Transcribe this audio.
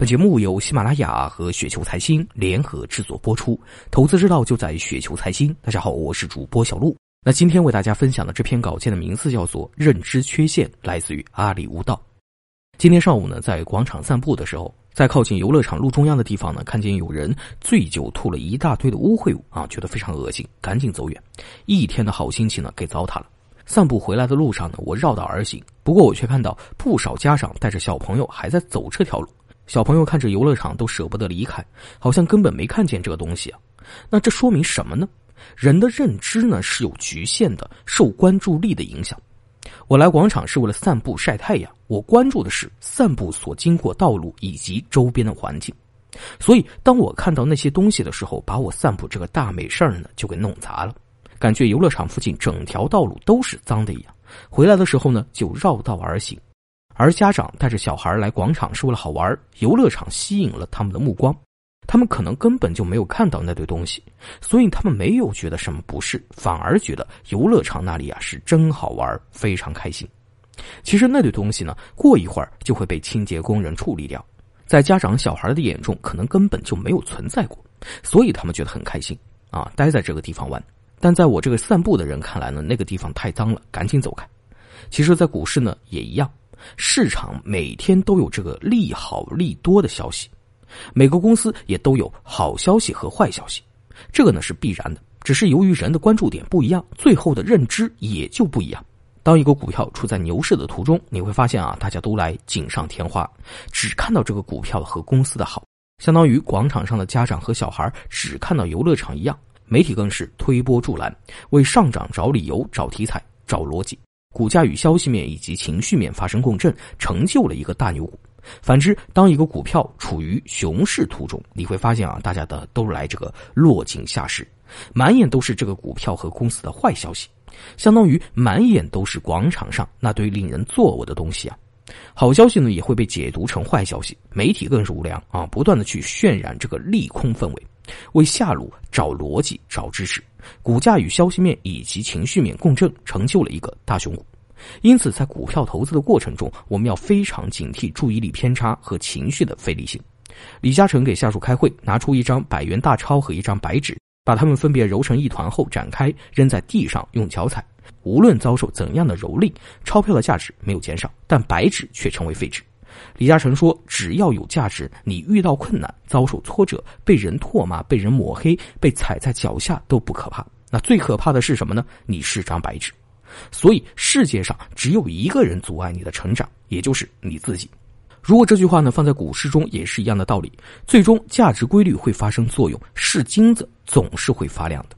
本节目由喜马拉雅和雪球财经联合制作播出，投资之道就在雪球财经。大家好，我是主播小璐。那今天为大家分享的这篇稿件的名字叫做《认知缺陷》，来自于阿里悟道。今天上午呢，在广场散步的时候，在靠近游乐场路中央的地方呢，看见有人醉酒吐了一大堆的污秽物啊，觉得非常恶心，赶紧走远，一天的好心情呢给糟蹋了。散步回来的路上呢，我绕道而行，不过我却看到不少家长带着小朋友还在走这条路。小朋友看着游乐场都舍不得离开，好像根本没看见这个东西啊。那这说明什么呢？人的认知呢是有局限的，受关注力的影响。我来广场是为了散步晒太阳，我关注的是散步所经过道路以及周边的环境。所以，当我看到那些东西的时候，把我散步这个大美事儿呢就给弄砸了，感觉游乐场附近整条道路都是脏的一样。回来的时候呢，就绕道而行。而家长带着小孩来广场是为了好玩，游乐场吸引了他们的目光，他们可能根本就没有看到那堆东西，所以他们没有觉得什么不适，反而觉得游乐场那里啊是真好玩，非常开心。其实那堆东西呢，过一会儿就会被清洁工人处理掉，在家长小孩的眼中可能根本就没有存在过，所以他们觉得很开心啊，待在这个地方玩。但在我这个散步的人看来呢，那个地方太脏了，赶紧走开。其实，在股市呢也一样。市场每天都有这个利好利多的消息，每个公司也都有好消息和坏消息，这个呢是必然的。只是由于人的关注点不一样，最后的认知也就不一样。当一个股票处在牛市的途中，你会发现啊，大家都来锦上添花，只看到这个股票和公司的好，相当于广场上的家长和小孩只看到游乐场一样。媒体更是推波助澜，为上涨找理由、找题材、找逻辑。股价与消息面以及情绪面发生共振，成就了一个大牛股。反之，当一个股票处于熊市途中，你会发现啊，大家的都来这个落井下石，满眼都是这个股票和公司的坏消息，相当于满眼都是广场上那堆令人作呕的东西啊。好消息呢，也会被解读成坏消息，媒体更是无良啊，不断的去渲染这个利空氛围。为下路找逻辑、找支持，股价与消息面以及情绪面共振，成就了一个大熊股。因此，在股票投资的过程中，我们要非常警惕注意力偏差和情绪的非理性。李嘉诚给下属开会，拿出一张百元大钞和一张白纸，把它们分别揉成一团后展开，扔在地上用脚踩。无论遭受怎样的蹂躏，钞票的价值没有减少，但白纸却成为废纸。李嘉诚说：“只要有价值，你遇到困难、遭受挫折、被人唾骂、被人抹黑、被踩在脚下都不可怕。那最可怕的是什么呢？你是张白纸。所以世界上只有一个人阻碍你的成长，也就是你自己。如果这句话呢放在股市中也是一样的道理。最终价值规律会发生作用，是金子总是会发亮的。”